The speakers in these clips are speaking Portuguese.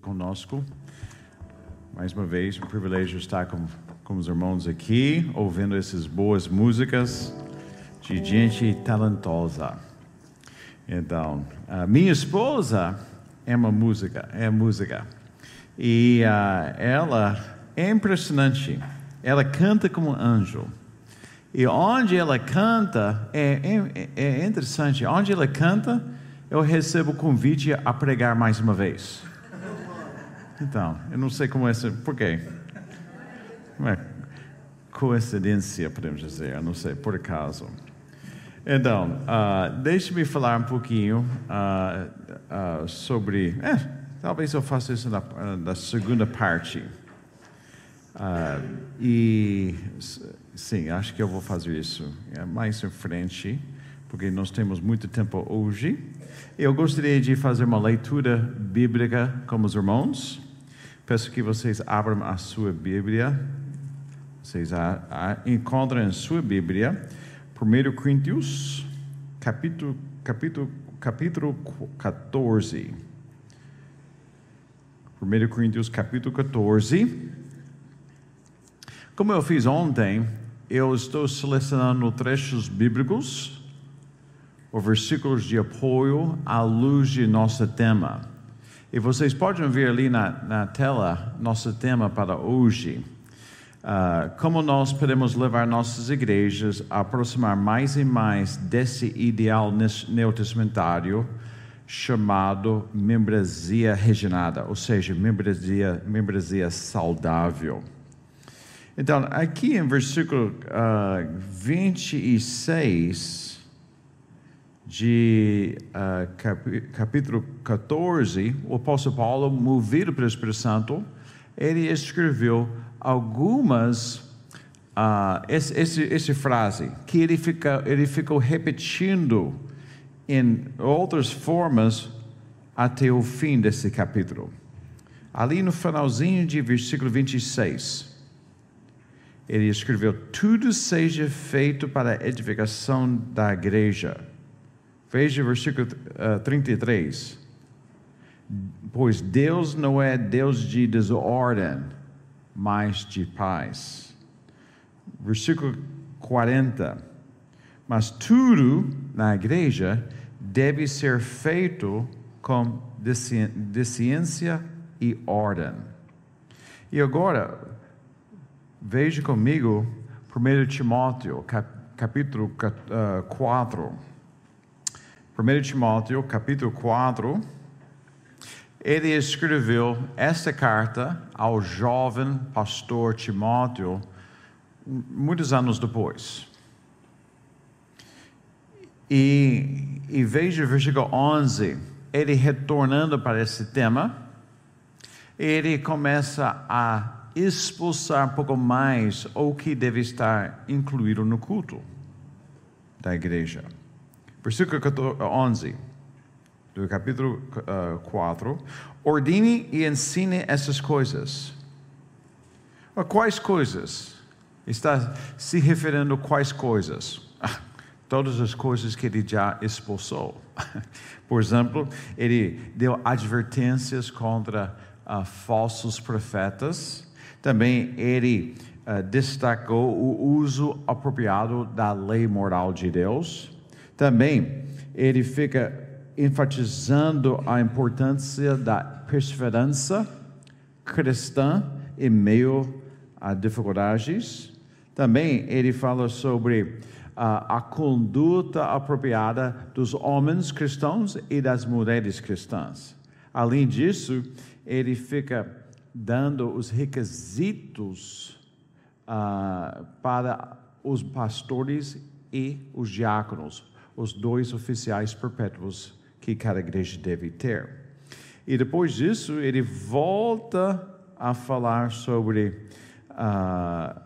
conosco. Mais uma vez, um privilégio estar com, com os irmãos aqui, ouvindo essas boas músicas de gente talentosa. Então, a minha esposa é uma música, é música. E uh, ela é impressionante. Ela canta como anjo. E onde ela canta, é, é, é interessante, onde ela canta, eu recebo o convite a pregar mais uma vez. Então, eu não sei como é, por quê? é coincidência, podemos dizer, eu não sei, por acaso. Então, uh, deixe-me falar um pouquinho uh, uh, sobre. Eh, talvez eu faça isso na, na segunda parte. e sim, acho que eu vou fazer isso é mais em frente, porque nós temos muito tempo hoje. Eu gostaria de fazer uma leitura bíblica com os irmãos. Peço que vocês abram a sua Bíblia. Vocês a, a, encontram em sua Bíblia 1 Coríntios, capítulo, capítulo, capítulo 14. 1 Coríntios, capítulo 14. Como eu fiz ontem, eu estou selecionando trechos bíblicos, ou versículos de apoio à luz de nosso tema. E vocês podem ver ali na, na tela nosso tema para hoje. Uh, como nós podemos levar nossas igrejas a aproximar mais e mais desse ideal neotestamentário chamado membresia regenerada, ou seja, membresia, membresia saudável. Então, aqui em versículo uh, 26, de uh, capítulo 14, o apóstolo Paulo, movido pelo Espírito Santo, ele escreveu algumas uh, esse, esse, esse, frase que ele, fica, ele ficou repetindo em outras formas até o fim desse capítulo. Ali no finalzinho de versículo 26, ele escreveu: Tudo seja feito para a edificação da igreja Veja o versículo uh, 33. Pois Deus não é Deus de desordem, mas de paz. Versículo 40. Mas tudo na igreja deve ser feito com ciência e ordem. E agora, veja comigo 1 Timóteo, capítulo 4. Uh, 1 Timóteo, capítulo 4, ele escreveu esta carta ao jovem pastor Timóteo muitos anos depois. E, e veja o versículo 11, ele retornando para esse tema, ele começa a expulsar um pouco mais o que deve estar incluído no culto da igreja. Versículo 11 do capítulo uh, 4. Ordine e ensine essas coisas. Quais coisas? Está se referindo a quais coisas? Todas as coisas que ele já expulsou. Por exemplo, ele deu advertências contra uh, falsos profetas. Também ele uh, destacou o uso apropriado da lei moral de Deus. Também ele fica enfatizando a importância da perseverança cristã em meio a dificuldades. Também ele fala sobre a, a conduta apropriada dos homens cristãos e das mulheres cristãs. Além disso, ele fica dando os requisitos uh, para os pastores e os diáconos os dois oficiais perpétuos que cada igreja deve ter. E depois disso, ele volta a falar sobre uh,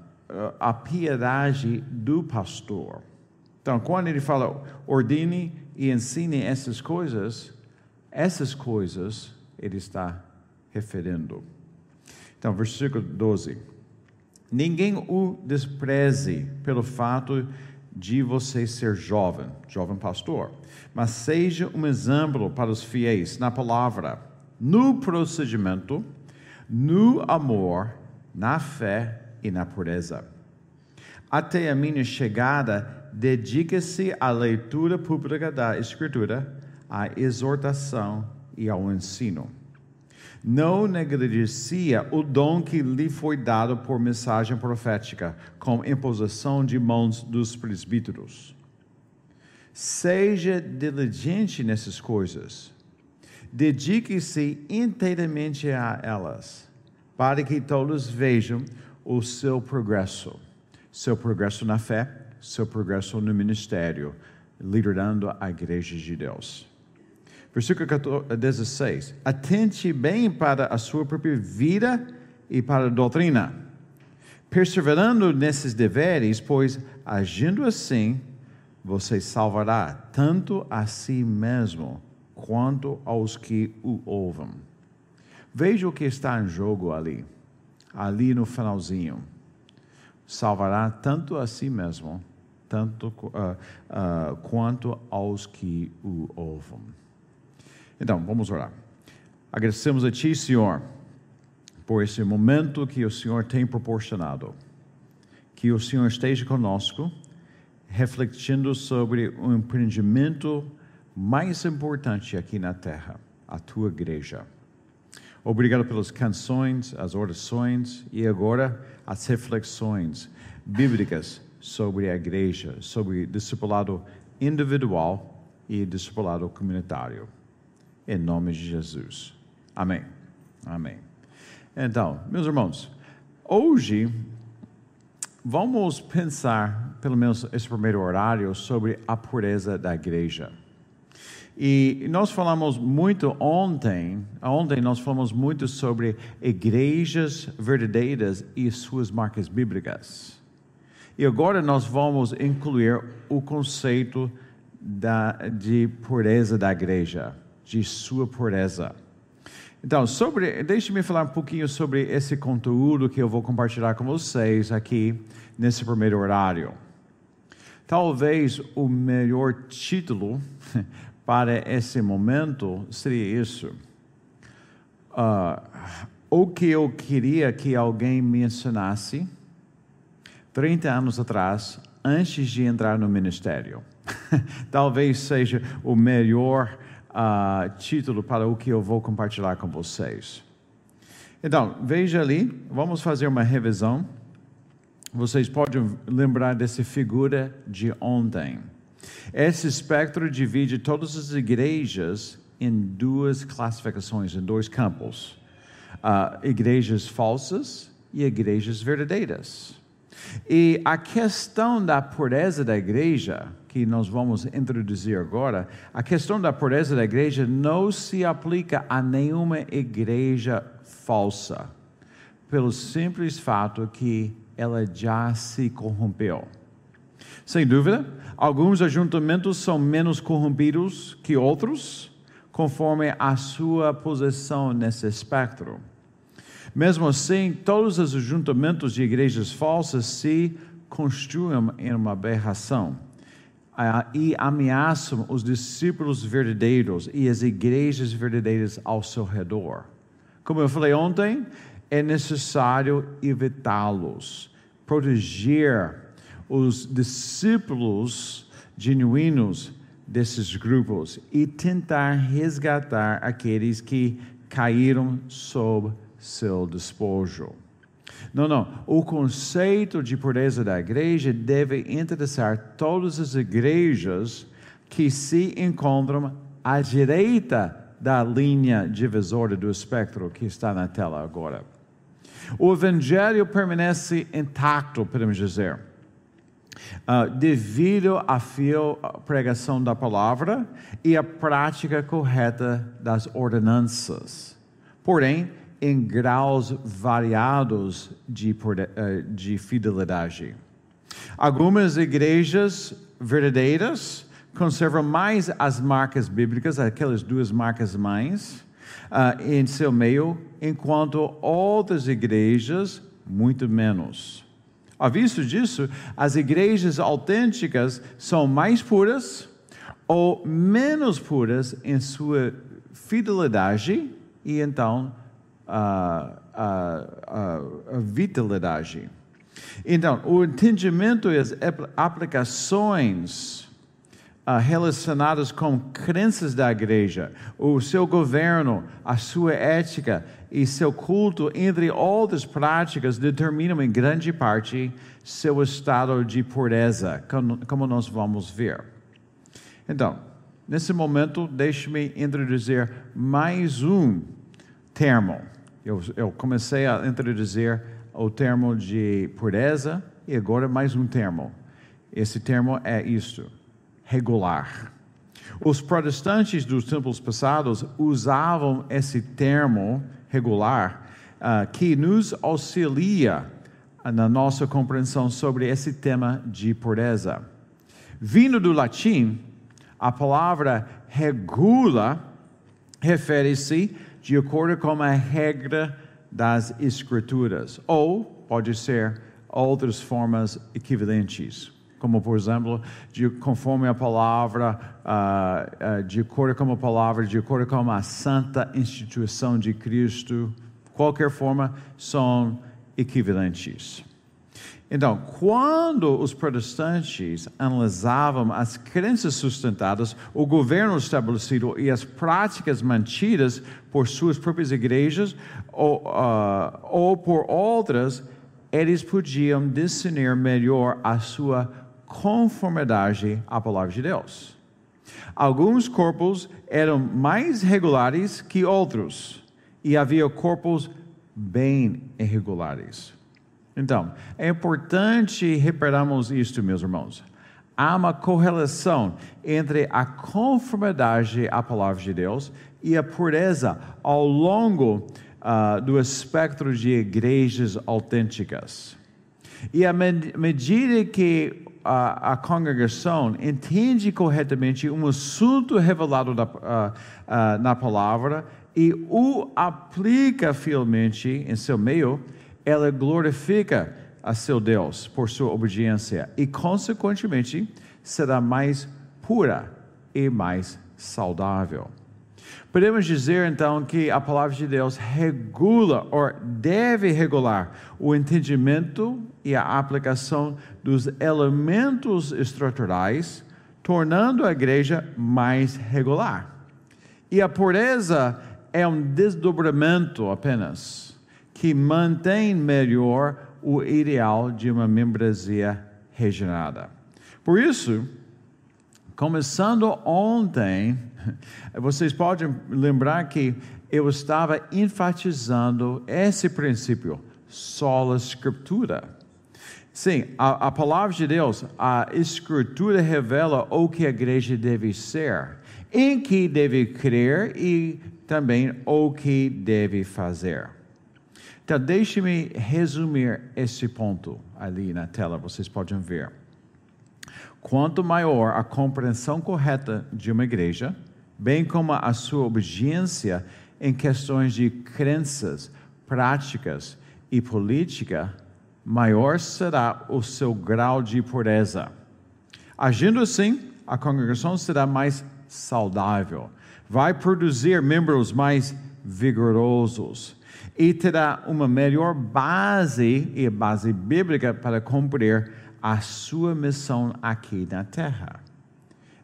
a piedade do pastor. Então, quando ele fala, ordene e ensine essas coisas, essas coisas ele está referindo. Então, versículo 12. Ninguém o despreze pelo fato de você ser jovem, jovem pastor, mas seja um exemplo para os fiéis na palavra, no procedimento, no amor, na fé e na pureza. Até a minha chegada, dedique-se à leitura pública da Escritura, à exortação e ao ensino. Não negligencia o dom que lhe foi dado por mensagem profética, com imposição de mãos dos presbíteros. Seja diligente nessas coisas. Dedique-se inteiramente a elas, para que todos vejam o seu progresso, seu progresso na fé, seu progresso no ministério, liderando a igreja de Deus. Versículo 16: Atente bem para a sua própria vida e para a doutrina, perseverando nesses deveres, pois agindo assim, você salvará tanto a si mesmo quanto aos que o ouvem. Veja o que está em jogo ali, ali no finalzinho. Salvará tanto a si mesmo, tanto uh, uh, quanto aos que o ouvem. Então, vamos orar. Agradecemos a Ti, Senhor, por esse momento que o Senhor tem proporcionado. Que o Senhor esteja conosco, refletindo sobre o empreendimento mais importante aqui na terra, a Tua igreja. Obrigado pelas canções, as orações e agora as reflexões bíblicas sobre a igreja, sobre discipulado individual e discipulado comunitário em nome de Jesus. Amém. Amém. Então, meus irmãos, hoje vamos pensar, pelo menos esse primeiro horário, sobre a pureza da igreja. E nós falamos muito ontem, ontem nós falamos muito sobre igrejas verdadeiras e suas marcas bíblicas. E agora nós vamos incluir o conceito da, de pureza da igreja de sua pureza. Então, sobre, deixe-me falar um pouquinho sobre esse conteúdo que eu vou compartilhar com vocês aqui nesse primeiro horário. Talvez o melhor título para esse momento seria isso. Uh, o que eu queria que alguém me ensinasse 30 anos atrás, antes de entrar no ministério. Talvez seja o melhor uh, título para o que eu vou compartilhar com vocês. Então, veja ali, vamos fazer uma revisão. Vocês podem lembrar dessa figura de ontem. Esse espectro divide todas as igrejas em duas classificações, em dois campos: uh, igrejas falsas e igrejas verdadeiras. E a questão da pureza da igreja que nós vamos introduzir agora, a questão da pureza da igreja não se aplica a nenhuma igreja falsa, pelo simples fato que ela já se corrompeu. Sem dúvida, alguns ajuntamentos são menos corrompidos que outros, conforme a sua posição nesse espectro. Mesmo assim, todos os ajuntamentos de igrejas falsas se construem em uma aberração e ameaçam os discípulos verdadeiros e as igrejas verdadeiras ao seu redor. Como eu falei ontem, é necessário evitá-los, proteger os discípulos genuínos desses grupos e tentar resgatar aqueles que caíram sob seu despojo. Não, não. O conceito de pureza da igreja deve interessar todas as igrejas que se encontram à direita da linha divisória do espectro que está na tela agora. O evangelho permanece intacto, podemos dizer. Uh, devido à fiel pregação da palavra e à prática correta das ordenanças. Porém, em graus variados de, eh, de fidelidade. Algumas igrejas verdadeiras conservam mais as marcas bíblicas, aquelas duas marcas mães, uh, em seu meio, enquanto outras igrejas, muito menos. A visto disso, as igrejas autênticas são mais puras ou menos puras em sua fidelidade e então a, a, a, a vitalidade. Então, o entendimento e as aplicações uh, relacionadas com crenças da igreja, o seu governo, a sua ética e seu culto, entre outras práticas, determinam em grande parte seu estado de pureza, como nós vamos ver. Então, nesse momento, deixe-me introduzir mais um termo. Eu, eu comecei a introduzir o termo de pureza e agora mais um termo. Esse termo é isto: regular. Os protestantes dos tempos passados usavam esse termo regular uh, que nos auxilia na nossa compreensão sobre esse tema de pureza. Vindo do latim, a palavra regula refere-se de acordo com a regra das Escrituras, ou pode ser outras formas equivalentes, como por exemplo, de conforme a palavra, uh, uh, de acordo com a palavra, de acordo com a santa instituição de Cristo, qualquer forma, são equivalentes. Então, quando os protestantes analisavam as crenças sustentadas, o governo estabelecido e as práticas mantidas por suas próprias igrejas ou, uh, ou por outras, eles podiam discernir melhor a sua conformidade à palavra de Deus. Alguns corpos eram mais regulares que outros, e havia corpos bem irregulares. Então, é importante repararmos isto, meus irmãos. Há uma correlação entre a conformidade à palavra de Deus e a pureza ao longo uh, do espectro de igrejas autênticas. E à medida que a, a, congregação entende corretamente um assunto revelado uh, uh, na palavra e o aplica fielmente em seu meio, ela glorifica a seu Deus por sua obediência e, consequentemente, será mais pura e mais saudável. Podemos dizer então que a palavra de Deus regula ou deve regular o entendimento e a aplicação dos elementos estruturais, tornando a igreja mais regular. E a pureza é um desdobramento apenas que mantém melhor o ideal de uma membresia regenerada. Por isso, começando ontem, vocês podem lembrar que eu estava enfatizando esse princípio, sola escritura. Sim, a, a, palavra de Deus, a Escritura revela o que a igreja deve ser, em que deve crer e também o que deve fazer. Então, deixe-me resumir esse ponto ali na tela, vocês podem ver. Quanto maior a compreensão correta de uma igreja, bem como a sua obediência em questões de crenças, práticas e política, maior será o seu grau de pureza. Agindo assim, a congregação será mais saudável, vai produzir membros mais vigorosos e terá uma melhor base e base bíblica para cumprir a sua missão aqui na terra.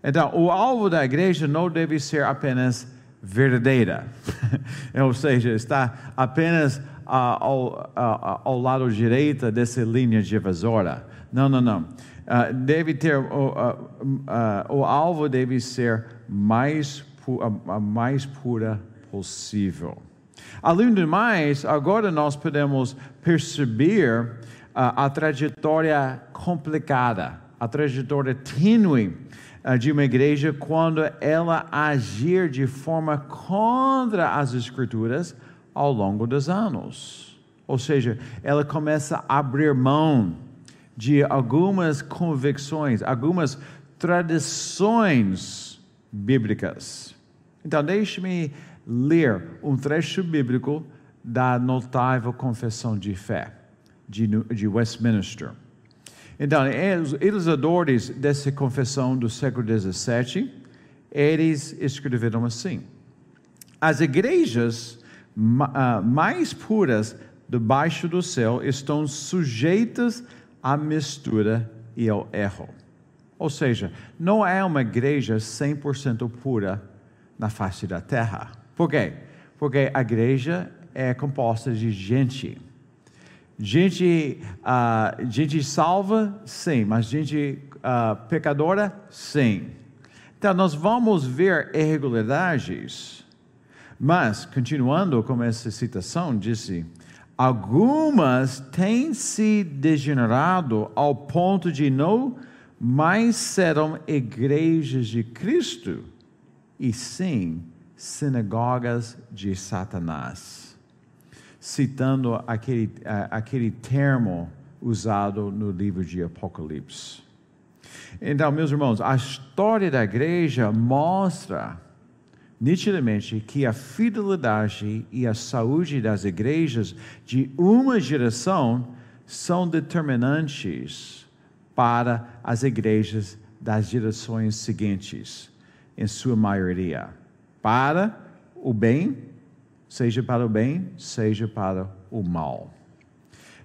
Então, o alvo da igreja não deve ser apenas verdadeira, ou seja, está apenas uh, ao, uh, ao, lado direito dessa linha divisória. Não, não, não. Deve ter o alvo deve ser mais a mais pura possível. Além do mais, agora nós podemos perceber uh, a trajetória complicada, a trajetória tênue uh, de uma igreja quando ela agir de forma contra as Escrituras ao longo dos anos. Ou seja, ela começa a abrir mão de algumas convicções, algumas tradições bíblicas. Então, deixe-me ler um trecho bíblico da notável confissão de fé de, Westminster. Então, os ilustradores dessa confissão do século XVII, eles escreveram assim: As igrejas ma, uh, mais puras debaixo do céu estão sujeitas à mistura e ao erro. Ou seja, não é uma igreja 100% pura na face da terra. Por quê? Porque a igreja é composta de gente. Gente, uh, gente salva, sim, mas gente uh, pecadora, sim. Então, nós vamos ver irregularidades, mas, continuando com essa citação, disse: algumas têm se degenerado ao ponto de não mais serão igrejas de Cristo, e sim sinagogas de Satanás. Citando aquele, aquele termo usado no livro de Apocalipse. Então, meus irmãos, a história da igreja mostra nitidamente que a fidelidade e a saúde das igrejas de uma geração são determinantes para as igrejas das gerações seguintes, em sua maioria, para o bem, seja para o bem, seja para o mal.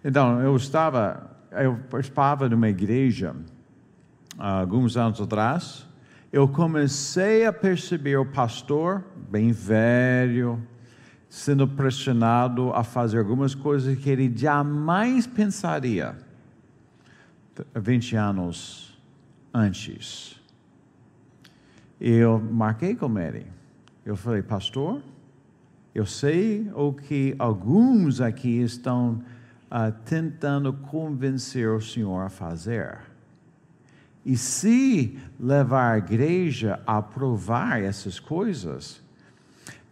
Então, eu estava, eu participava de uma igreja alguns anos atrás, eu comecei a perceber o pastor, bem velho, sendo pressionado a fazer algumas coisas que ele jamais pensaria 20 anos antes. Eu marquei com ele. Eu falei, pastor, eu sei o que alguns aqui estão uh, tentando convencer o senhor a fazer. E se levar a igreja a provar essas coisas,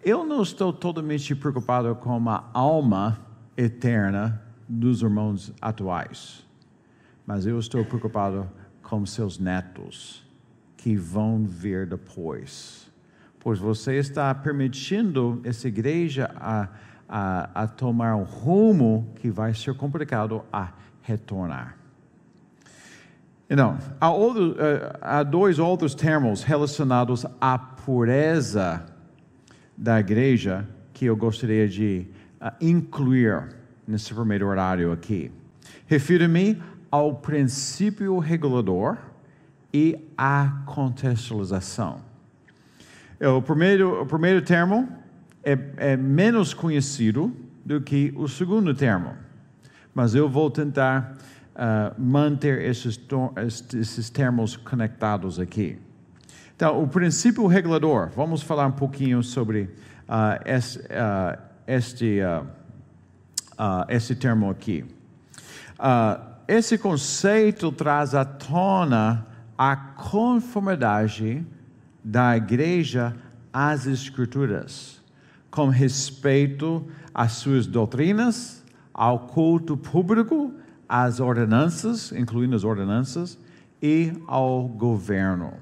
eu não estou totalmente preocupado com a alma eterna dos irmãos atuais, mas eu estou preocupado com seus netos que vão vir depois. Pois você está permitindo essa igreja a, a, a tomar um rumo que vai ser complicado a retornar. Então, há, outro, uh, há dois outros termos relacionados à pureza da igreja que eu gostaria de uh, incluir nesse primeiro horário aqui. Refiro-me ao princípio regulador e à contextualização. É, o primeiro, o primeiro termo é, é menos conhecido do que o segundo termo, mas eu vou tentar uh, manter esses, esses termos conectados aqui. Então, o princípio regulador, vamos falar um pouquinho sobre uh, esse, uh, este, esse termo aqui. esse conceito traz à tona a conformidade da igreja às Escrituras, com respeito às suas doutrinas, ao culto público às ordenanças, incluindo as ordenanças, e ao governo.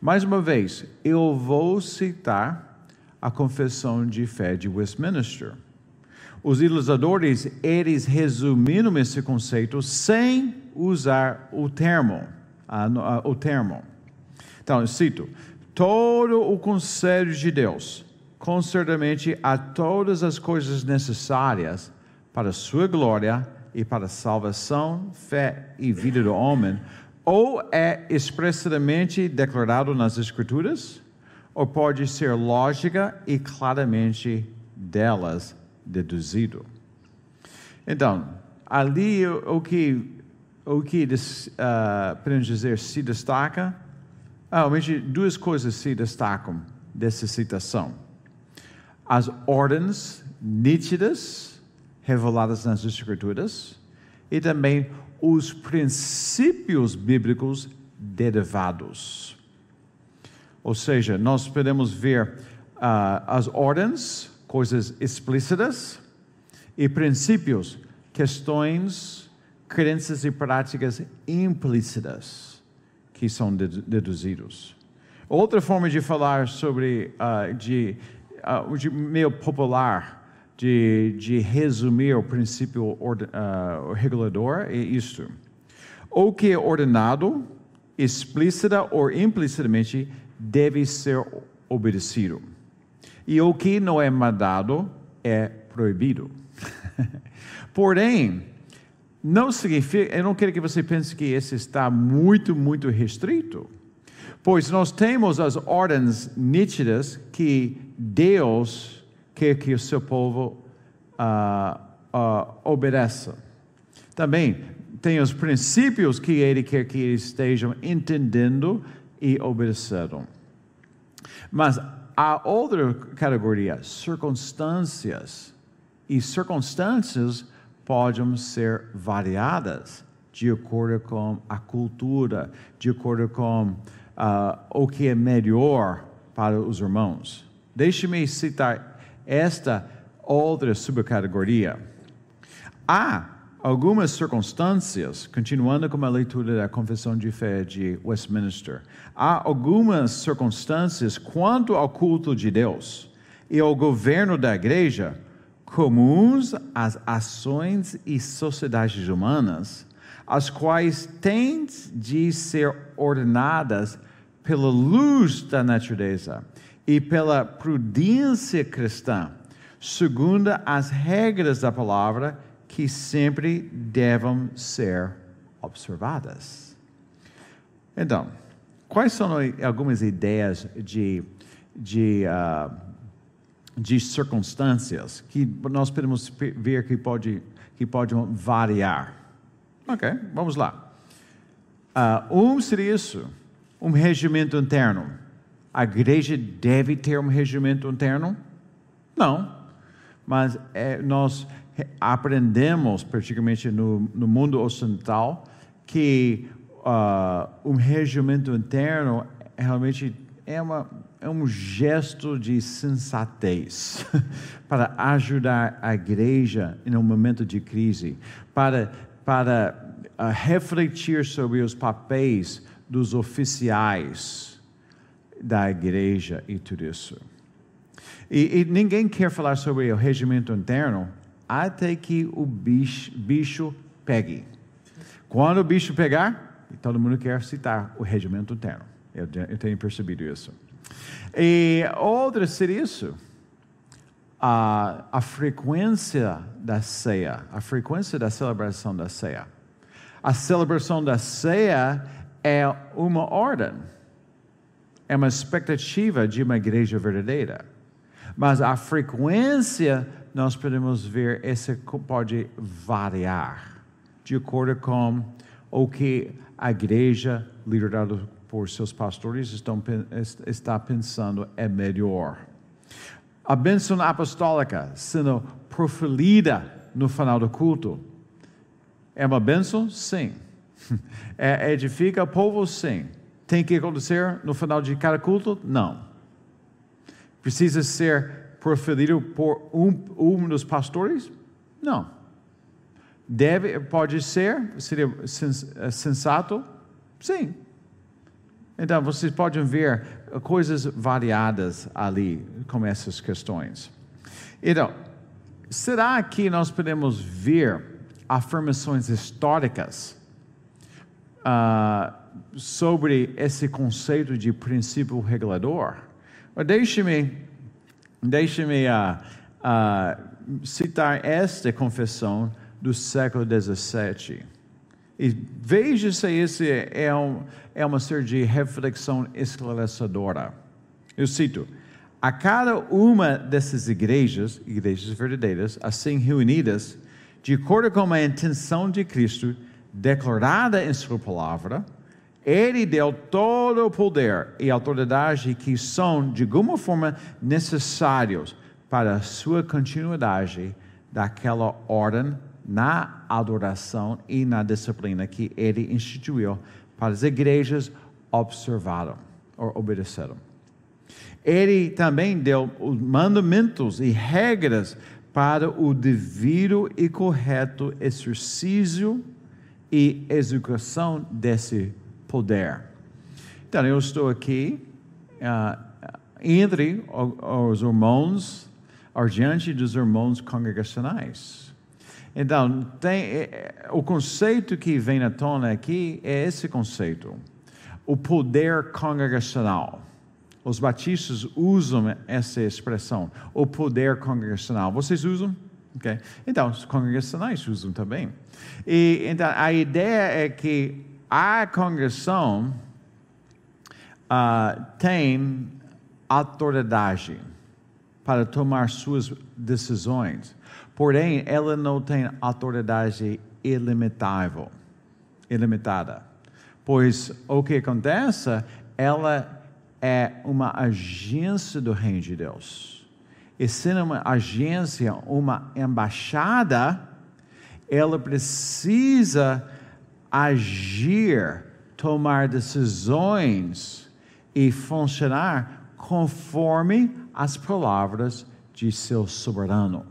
Mais uma vez, eu vou citar a confissão de fé de Westminster. Os ilustradores, eles resumiram esse conceito sem usar o termo, o termo. Então, eu cito, todo o conselho de Deus, concernamente a todas as coisas necessárias para a sua glória, e para a salvação, fé e vida do homem, ou é expressamente declarado nas Escrituras, ou pode ser lógica e claramente delas deduzido. Então, ali o que, o que uh, podemos dizer se destaca, realmente duas coisas se destacam dessa citação. As ordens nítidas reveladas nas Escrituras e também os princípios bíblicos derivados. Ou seja, nós podemos ver uh, as ordens, coisas explícitas, e princípios, questões, crenças e práticas implícitas que são deduzidos. Outra forma de falar sobre, uh, de, uh, de meio popular, de, de resumir o princípio uh, regulador é isto. O que é ordenado, explícita ou implicitamente, deve ser obedecido. E o que não é mandado, é proibido. Porém, não significa, eu não quero que você pense que esse está muito, muito restrito. Pois nós temos as ordens nítidas que Deus quer que o seu povo uh, uh, obedeça. Também tem os princípios que Ele quer que eles estejam entendendo e obedecendo. Mas a outra categoria, circunstâncias. E circunstâncias podem ser variadas de acordo com a cultura, de acordo com uh, o que é melhor para os irmãos. Deixe-me citar esta outra subcategoria. Há algumas circunstâncias, continuando com a leitura da Confissão de Fé de Westminster, há algumas circunstâncias quanto ao culto de Deus e ao governo da igreja comuns às ações e sociedades humanas, as quais têm de ser ordenadas pela luz da natureza e pela prudência cristã, segundo as regras da palavra que sempre devem ser observadas. Então, quais são algumas ideias de, de, uh, de circunstâncias que nós podemos ver que pode, que pode variar? Ok, vamos lá. Uh, um seria isso um regimento interno. A igreja deve ter um regimento interno? Não. Mas é, nós aprendemos, particularmente no, no mundo ocidental, que uh, um regimento interno realmente é, uma, é um gesto de sensatez para ajudar a igreja em um momento de crise, para, para uh, refletir sobre os papéis dos oficiais da igreja e tudo isso. E, e, ninguém quer falar sobre o regimento interno até que o bicho, bicho pegue. Quando o bicho pegar, todo mundo quer citar o regimento interno. Eu, eu tenho percebido isso. E outra seria isso. A, a frequência da ceia, a frequência da celebração da ceia. A celebração da ceia é uma ordem, é uma expectativa de uma igreja verdadeira. Mas a frequência, nós podemos ver, essa pode variar de acordo com o que a igreja, liderada por seus pastores, estão, está pensando é melhor. A bênção apostólica sendo proferida no final do culto é uma bênção? Sim. É, edifica o povo? Sim. Tem que acontecer no final de cada culto? Não. Precisa ser proferido por um, um dos pastores? Não. Deve, pode ser, seria é, sensato? Sim. Então, vocês podem ver coisas variadas ali com essas questões. Então, será que nós podemos ver afirmações históricas uh, sobre esse conceito de princípio regulador. Deixe-me deixe uh, uh, citar esta confissão do século XVII. E veja se esse é, um, é uma série de reflexão esclarecedora. Eu cito: a cada uma dessas igrejas, igrejas verdadeiras, assim reunidas, de acordo com a intenção de Cristo, declarada em Sua palavra, Ele deu todo o poder e autoridade que são, de alguma forma, necessários para a sua continuidade daquela ordem na adoração e na disciplina que Ele instituiu para as igrejas observaram ou obedeceram. Ele também deu os mandamentos e regras para o devido e correto exercício e execução desse poder. Então, eu estou aqui uh, entre os irmãos, diante dos irmãos congregacionais. Então, tem, é, é, o conceito que vem à tona aqui é esse conceito: o poder congregacional. Os batistas usam essa expressão, o poder congregacional. Vocês usam? Okay. Então, os congregacionais usam também. E então, a ideia é que a congregação uh, tem autoridade para tomar suas decisões, porém, ela não tem autoridade ilimitável, ilimitada. Pois o que acontece, ela é uma agência do Reino de Deus. E sendo uma agência, uma embaixada, ela precisa agir, tomar decisões e funcionar conforme as palavras de seu soberano.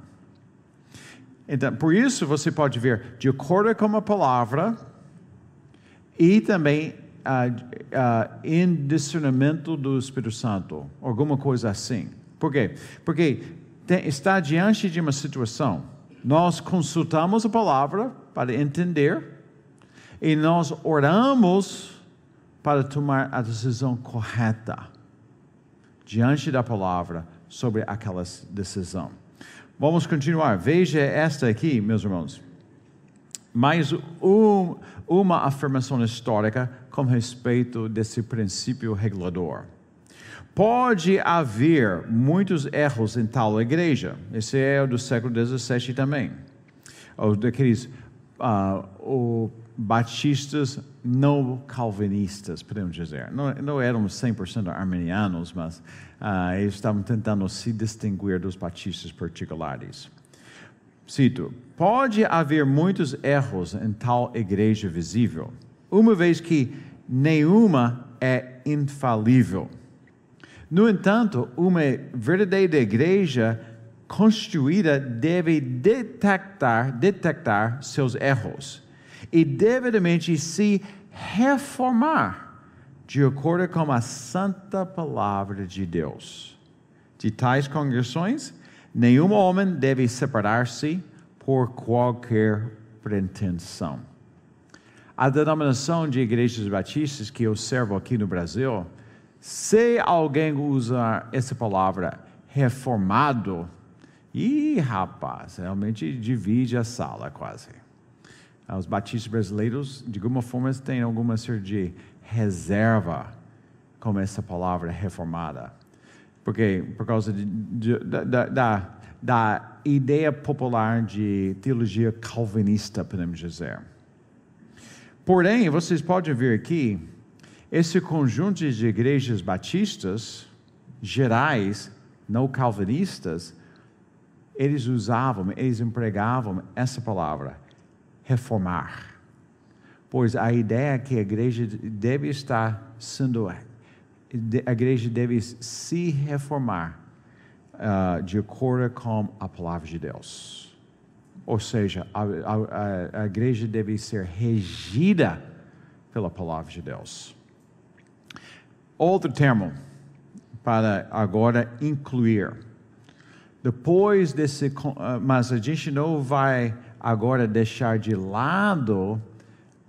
Então, por isso você pode ver, de acordo com a palavra, e também uh, uh, em discernimento do Espírito Santo, alguma coisa assim. Por quê? Porque tem, está diante de uma situação, nós consultamos a palavra para entender e nós oramos para tomar a decisão correta diante da palavra sobre aquela decisão. Vamos continuar. Veja esta aqui, meus irmãos. Mais um, uma afirmação histórica com respeito desse princípio regulador. Pode haver muitos erros em tal igreja. Esse é do século XVII também. Daqueles uh, o batistas não calvinistas, podemos dizer. Não, não eram 100% armenianos, mas uh, eles estavam tentando se distinguir dos batistas particulares. Cito: Pode haver muitos erros em tal igreja visível, uma vez que nenhuma é infalível. No entanto, uma verdadeira igreja constituída deve detectar, detectar seus erros e devidamente se reformar de acordo com a santa palavra de Deus. De tais congregações, nenhum homem deve separar-se por qualquer pretensão. A denominação de igrejas batistas que eu servo aqui no Brasil, se alguém usar essa palavra reformado, e rapaz, realmente divide a sala quase. Ah, os batistas brasileiros, de alguma forma, têm alguma certa de reserva com essa palavra reformada. Porque, por causa de, de, da, da, da ideia popular de teologia calvinista, podemos dizer. Porém, vocês podem ver aqui, esse conjunto de igrejas batistas, gerais, não calvinistas, eles usavam, eles empregavam essa palavra reformar. Pois a ideia é que a igreja deve estar sendo, a igreja deve se reformar uh, de acordo com a palavra de Deus. Ou seja, a, a, a igreja deve ser regida pela palavra de Deus. Outro termo para agora incluir. Depois desse, mas a gente não vai agora deixar de lado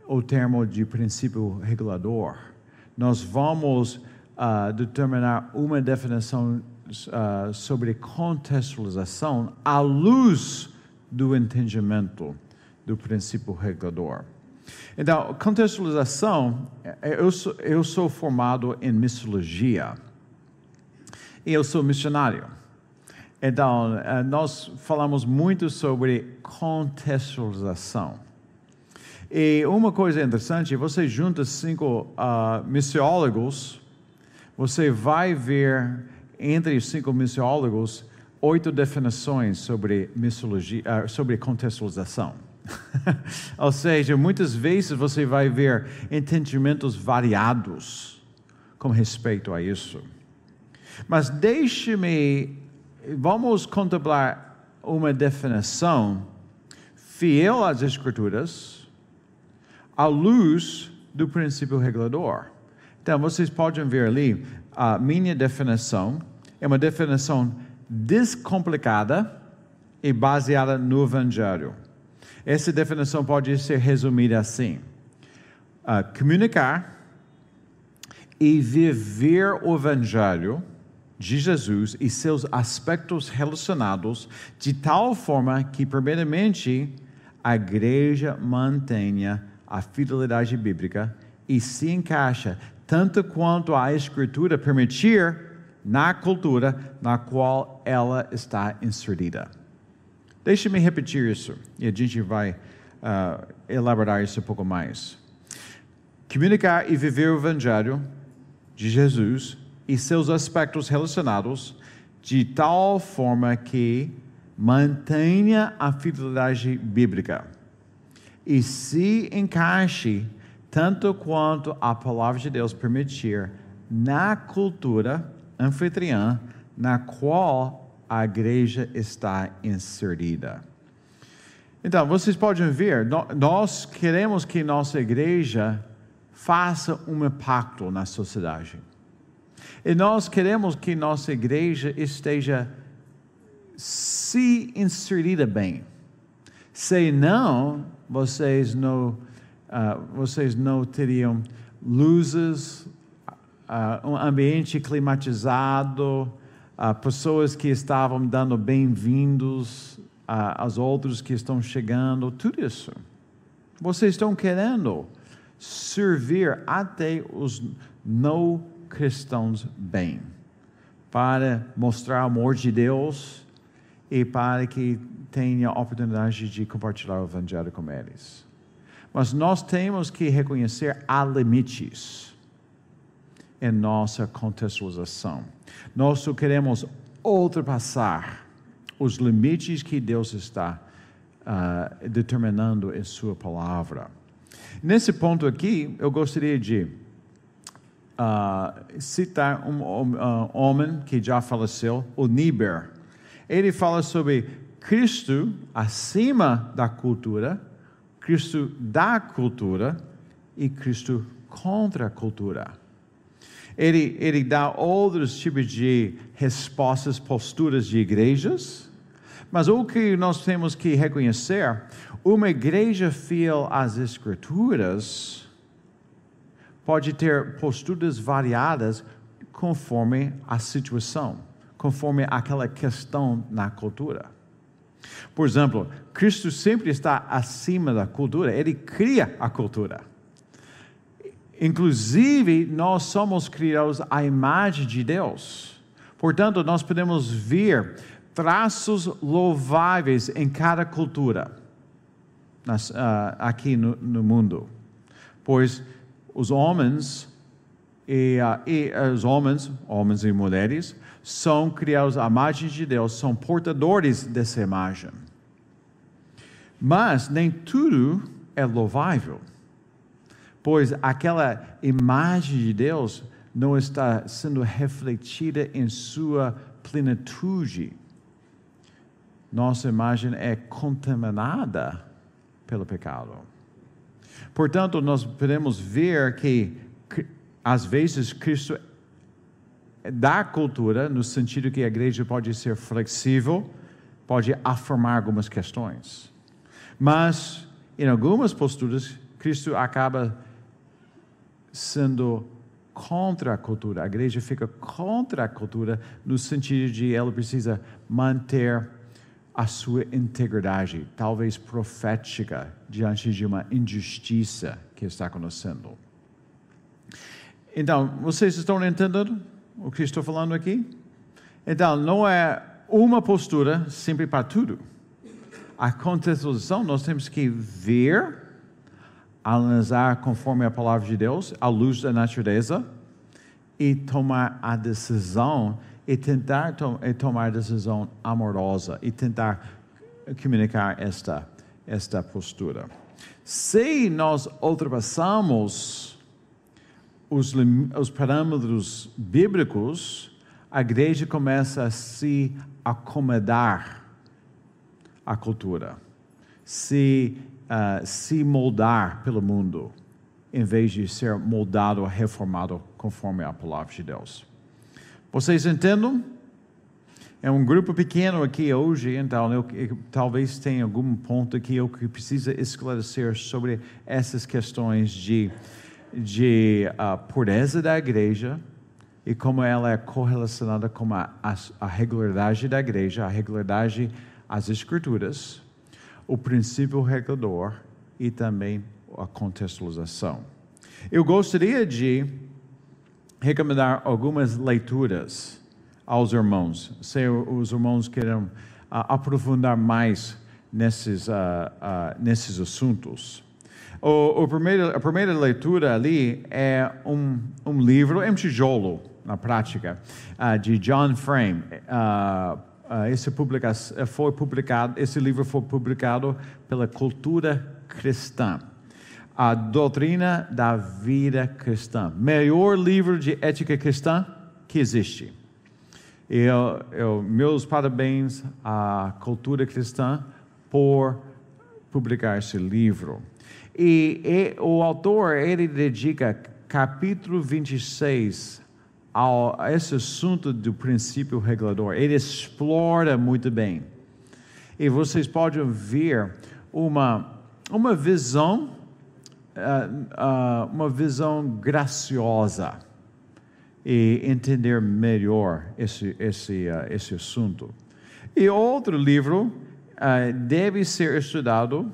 o termo de princípio regulador. Nós vamos uh, determinar uma definição uh, sobre contextualização à luz do entendimento do princípio regulador. Então, contextualização, eu sou, eu sou formado em missiologia e eu sou missionário. Então, eh, nós falamos muito sobre contextualização. E uma coisa interessante, você junta cinco uh, missiólogos, você vai ver entre os cinco missiólogos oito definições sobre missiologia, uh, sobre contextualização. Ou seja, muitas vezes você vai ver entendimentos variados com respeito a isso. Mas deixe-me vamos contemplar uma definição fiel às Escrituras, à luz do princípio regulador. Então, vocês podem ver ali, a minha definição é uma definição descomplicada e baseada no Evangelho. Essa definição pode ser resumida assim: uh, comunicar, e viver o Evangelho de Jesus e seus aspectos relacionados de tal forma que, primeiramente, a igreja mantenha a fidelidade bíblica e se encaixa tanto quanto a Escritura permitir na cultura na qual ela está inserida. Deixe-me repetir isso e a gente vai uh, elaborar isso um pouco mais. Comunicar e viver o Evangelho de Jesus e seus aspectos relacionados de tal forma que mantenha a fidelidade bíblica e se encaixe tanto quanto a palavra de Deus permitir na cultura anfitriã na qual a igreja está inserida. Então, vocês podem ver, nós queremos que nossa igreja faça um impacto na sociedade. E nós queremos que nossa igreja esteja se inserida bem. Se não, vocês não, uh, vocês não teriam luzes, uh, um ambiente climatizado, uh, pessoas que estavam dando bem-vindos aos outros que estão chegando, tudo isso. Vocês estão querendo servir até os não cristãos bem, para mostrar o amor de Deus e para que tenha a oportunidade de compartilhar o Evangelho com eles. Mas nós temos que reconhecer há limites em nossa contextualização. Nós só queremos ultrapassar os limites que Deus está uh, determinando em Sua palavra. Nesse ponto aqui, eu gostaria de uh, citar um, um uh, homem que já faleceu, o Niebuhr. Ele fala sobre Cristo acima da cultura, Cristo da cultura e Cristo contra a cultura. Ele, ele dá outros tipos de respostas, posturas de igrejas, mas o que nós temos que reconhecer uma igreja fiel às Escrituras pode ter posturas variadas conforme a situação, conforme aquela questão na cultura. Por exemplo, Cristo sempre está acima da cultura, ele cria a cultura. Inclusive, nós somos criados à imagem de Deus. Portanto, nós podemos ver traços louváveis em cada cultura uh, aqui no, mundo, pois os homens e, e uh, os homens, homens e mulheres, são criados à imagem de Deus, são portadores dessa imagem. Mas nem tudo é louvável, pois aquela imagem de Deus não está sendo refletida em sua plenitude. Nossa imagem é contaminada pelo pecado. Portanto, nós podemos ver que, às vezes, Cristo dá cultura, no sentido que a igreja pode ser flexível, pode afirmar algumas questões. Mas, em algumas posturas, Cristo acaba sendo contra a cultura. A igreja fica contra a cultura, no sentido de ela precisa manter a sua integridade, talvez profética, diante de uma injustiça que está acontecendo. Então, vocês estão entendendo o que estou falando aqui? Então, não é uma postura sempre para tudo. A contextualização nós temos que ver, analisar conforme a palavra de Deus, à luz da natureza, e tomar a decisão e tentar to e tomar decisão amorosa e tentar comunicar esta, esta postura. Se nós ultrapassamos os, os parâmetros bíblicos, a igreja começa a se acomodar à cultura, se, uh, se moldar pelo mundo, em vez de ser moldado, reformado conforme a palavra de Deus. Vocês entendem? É um grupo pequeno aqui hoje, então eu, eu, talvez tenha algum ponto aqui eu que precisa esclarecer sobre essas questões de de pureza da igreja e como ela é correlacionada com a, a, a regularidade da igreja, a regularidade às escrituras, o princípio regulador e também a contextualização. Eu gostaria de recomendar algumas leituras aos irmãos, se os irmãos querem uh, aprofundar mais nesses, uh, nesses assuntos. O, o primeiro, a primeira leitura ali é um, um livro, é um tijolo, na prática, de John Frame. esse publica foi publicado, esse livro foi publicado pela Cultura Cristã a doutrina da vida cristã. Melhor livro de ética cristã que existe. Eu, eu, meus parabéns à cultura cristã por publicar esse livro. E, e o autor, ele dedica capítulo 26 ao, a esse assunto do princípio regulador. Ele explora muito bem. E vocês podem ver uma, uma visão uh, uma visão graciosa e entender melhor esse, esse, uh, esse assunto. E outro livro deve ser estudado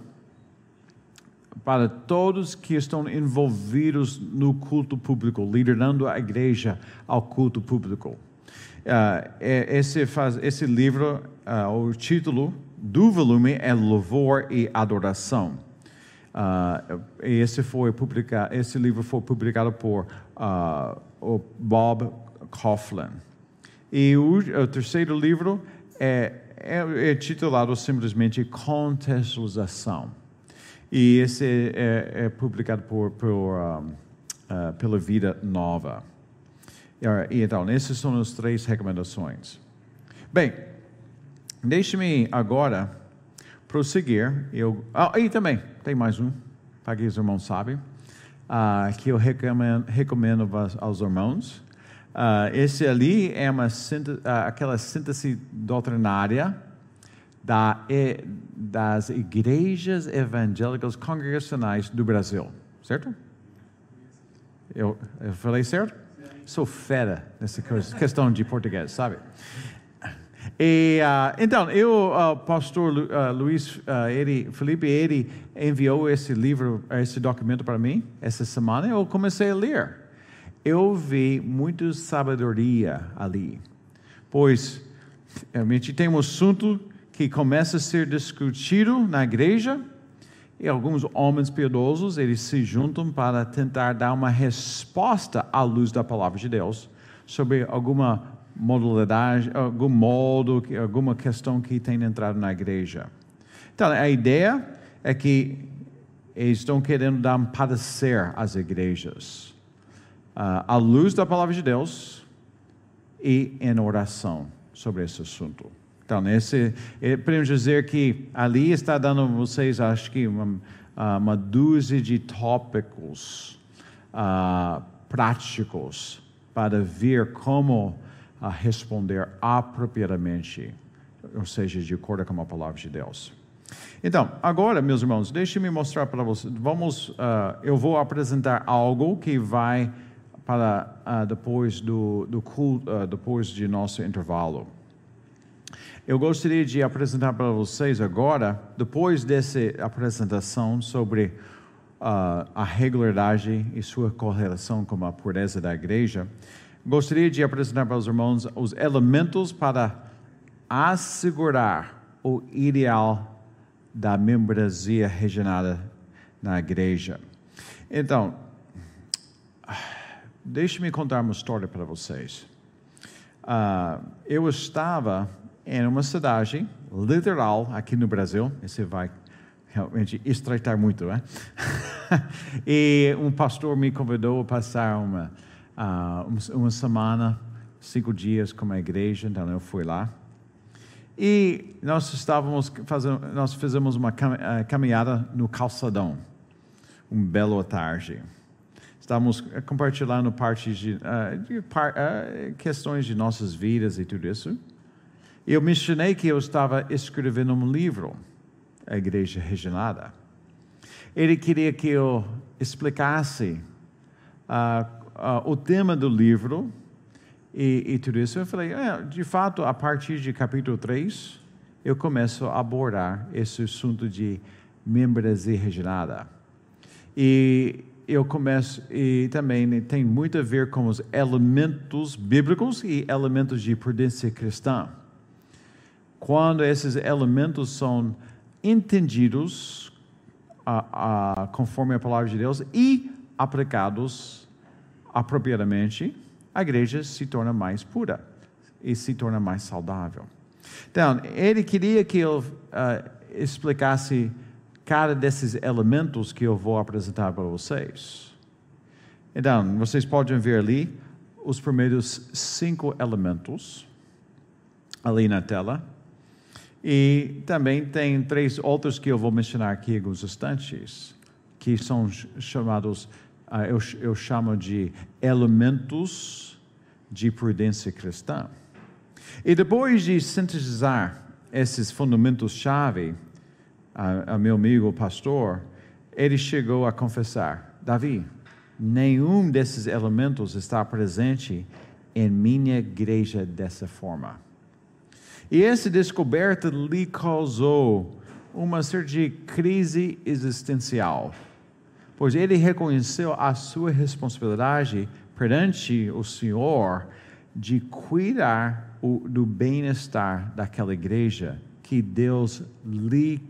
para todos que estão envolvidos no culto público, liderando a igreja ao culto público. Uh, esse, faz, esse livro, uh, o título do volume é Louvor e Adoração. Uh, esse foi publicado, esse livro foi publicado por uh, Bob Coughlin. E o, o terceiro livro é, é, é, titulado simplesmente Contextualização. E esse é, é publicado por, por um, uh, pela Vida Nova. E, então, essas são as três recomendações. Bem, deixe-me agora prosseguir. Eu, ah, e também, tem mais um, para que os irmãos sabem, uh, que eu recomendo, recomendo aos irmãos. Uh, esse ali é uma uh, aquela síntese doutrinária da, das igrejas evangélicas congregacionais do Brasil, certo? Eu, eu falei certo? Sou fera nessa questão de português, sabe? E, uh, então, eu, o uh, pastor uh, Luiz, ele, Felipe, ele enviou esse livro, esse documento para mim essa semana. Eu comecei a ler. Eu vi muita sabedoria ali, pois realmente tem um assunto que começa a ser discutido na igreja e alguns homens piedosos eles se juntam para tentar dar uma resposta à luz da palavra de Deus sobre alguma modalidade, algum modo, alguma questão que tem entrado na igreja. Então, a ideia é que eles estão querendo dar um parecer às igrejas, uh, à luz da palavra de Deus e em oração sobre esse assunto. Então, esse, eh, podemos dizer que ali está dando a vocês, acho que, uma, ah, uma dúzia de tópicos uh, práticos para ver como a responder apropriadamente, ou seja, de acordo com a palavra de Deus. Então, agora, meus irmãos, deixe-me mostrar para vocês. Vamos, uh, eu vou apresentar algo que vai para uh, depois do, do culto, uh, depois de nosso intervalo. Eu gostaria de apresentar para vocês agora, depois dessa apresentação sobre a regularidade e sua correlação com a pureza da igreja, gostaria de apresentar para os irmãos os elementos para assegurar o ideal da membresia regenerada na igreja. Então, deixe-me contar uma história para vocês. Uh, eu estava em uma cidade literal aqui no Brasil, esse vai realmente estreitar muito, né? e um pastor me convidou a passar uma uh, uma semana, cinco dias com a igreja, então eu fui lá. E nós estávamos fazendo, nós fizemos uma eh, caminhada no calçadão, um belo tarde. Estávamos eh, compartilhando partes de, uh, de par, uh, questões de nossas vidas e tudo isso. Eu mencionei que eu estava escrevendo um livro, a Igreja Regenerada. Ele queria que eu explicasse uh, uh, o tema do livro e, e tudo isso. Eu falei, é, de fato, a partir de capítulo 3, eu começo a abordar esse assunto de membresia regenerada. E eu começo, e também tem muito a ver com os elementos bíblicos e elementos de prudência cristã. Quando esses elementos são entendidos a, conforme a palavra de Deus e aplicados apropriadamente, a igreja se torna mais pura e se torna mais saudável. Então, ele queria que eu uh, explicasse cada desses elementos que eu vou apresentar para vocês. Então, vocês podem ver ali os primeiros cinco elementos ali na tela. E também tem três outros que eu vou mencionar aqui alguns instantes, que são chamados, eu, eu chamo de elementos de prudência cristã. E depois de sintetizar esses fundamentos-chave, a, meu amigo pastor, ele chegou a confessar: Davi, nenhum desses elementos está presente em minha igreja dessa forma. E essa descoberta lhe causou uma certa crise existencial, pois ele reconheceu a sua responsabilidade perante o Senhor de cuidar do bem-estar daquela igreja que Deus lhe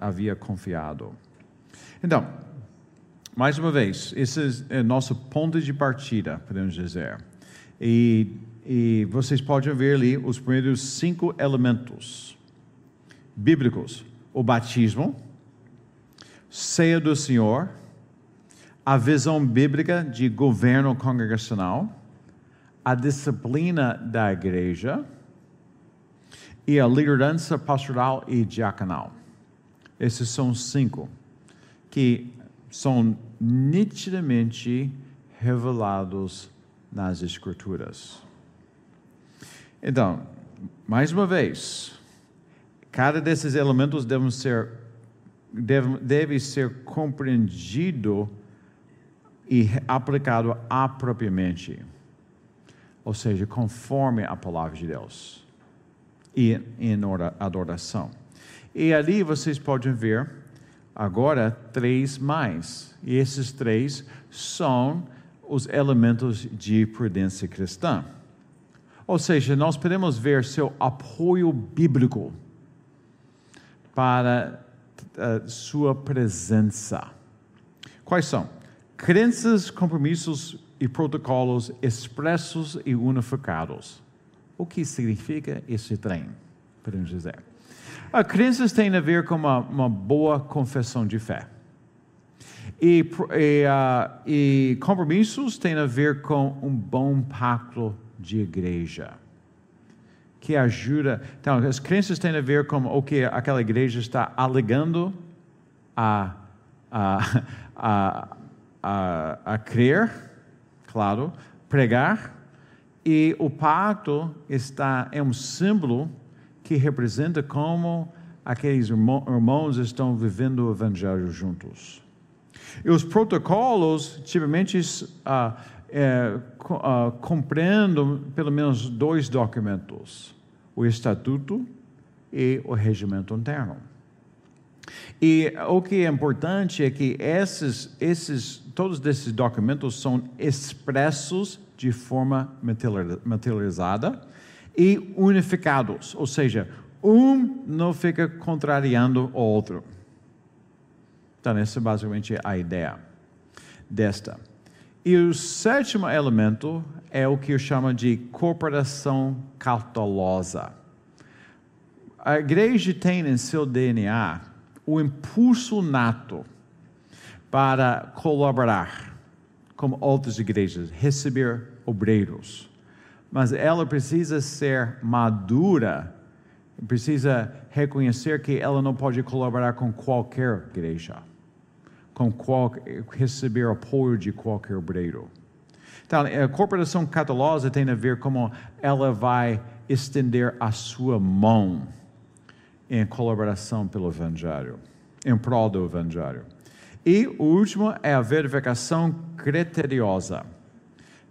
havia confiado. Então, mais uma vez, esse é nosso ponto de partida, podemos dizer. E e vocês podem ver ali os primeiros cinco elementos bíblicos: o batismo, ceia do Senhor, a visão bíblica de governo congregacional, a disciplina da igreja e a liderança pastoral e diaconal. Esses são cinco que são nitidamente revelados nas Escrituras. Então, mais uma vez, cada desses elementos deve ser, deve, deve ser compreendido e aplicado apropriadamente, ou seja, conforme a palavra de Deus e em adoração. E ali vocês podem ver agora três mais, e esses três são os elementos de prudência cristã. Ou seja, nós podemos ver seu apoio bíblico para uh, sua presença. Quais são? Crenças, compromissos e protocolos expressos e unificados. O que significa esse trem? Podemos dizer. Uh, crenças têm a ver com uma, uma boa confissão de fé. E, e, uh, e compromissos têm a ver com um bom pacto de igreja. Que ajuda. Então, as crenças têm a ver com o que aquela igreja está alegando a, a, a, a, a crer, claro, pregar, e o pacto está, é um símbolo que representa como aqueles irmãos estão vivendo o evangelho juntos. E os protocolos, tipicamente, uh, é, uh, compreendo pelo menos dois documentos: o Estatuto e o Regimento Interno. E o que é importante é que esses, esses, todos esses documentos são expressos de forma materializada e unificados, ou seja, um não fica contrariando o outro. Então, essa é basicamente a ideia desta. E o sétimo elemento é o que eu chamo de cooperação cautelosa. A igreja tem em seu DNA o impulso nato para colaborar com outras igrejas, receber obreiros. Mas ela precisa ser madura, precisa reconhecer que ela não pode colaborar com qualquer igreja com qual, receber apoio de qualquer obreiro. Então, a corporação catalosa tem a ver como ela vai estender a sua mão em colaboração pelo Evangelho, em prol do Evangelho. E o último é a verificação criteriosa.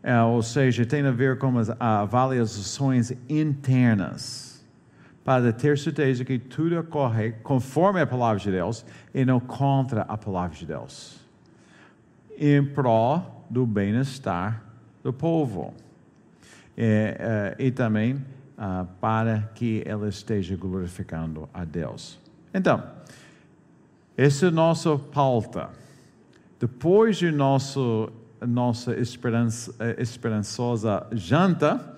É, ou seja, tem a ver com as avaliações internas, para ter certeza que tudo ocorre conforme a palavra de Deus e não contra a palavra de Deus, em prol do bem-estar do povo. É, é, e também uh, para que ela esteja glorificando a Deus. Então, essa é a nossa pauta. Depois de nosso, nossa esperança, eh, esperançosa janta,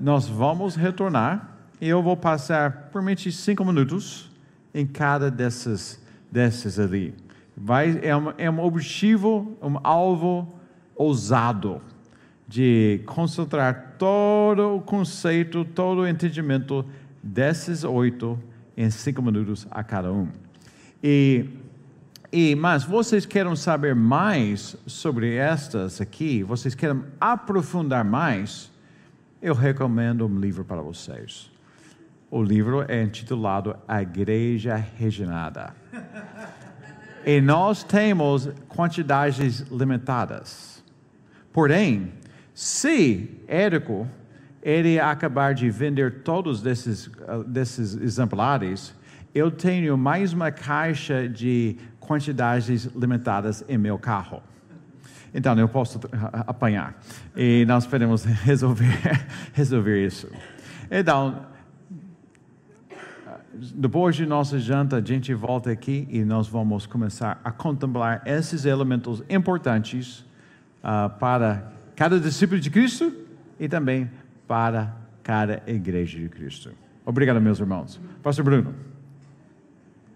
nós vamos retornar e eu vou passar por mente cinco minutos em cada desses, desses ali. Vai, é, um, é um objetivo, um alvo ousado de concentrar todo o conceito, todo o entendimento desses oito em cinco minutos a cada um. E, e mas vocês querem saber mais sobre estas aqui? Vocês querem aprofundar mais? Eu recomendo um livro para vocês. O livro é intitulado A Igreja Regenerada. e nós temos quantidades limitadas. Porém, se Érico ele acabar de vender todos desses, uh, desses exemplares, eu tenho mais uma caixa de quantidades limitadas em meu carro. Então, eu posso apanhar. E nós podemos resolver, resolver isso. Então, depois de nossa janta, a gente volta aqui e nós vamos começar a contemplar esses elementos importantes uh, para cada discípulo de Cristo e também para cada igreja de Cristo. Obrigado, meus irmãos. Pastor Bruno.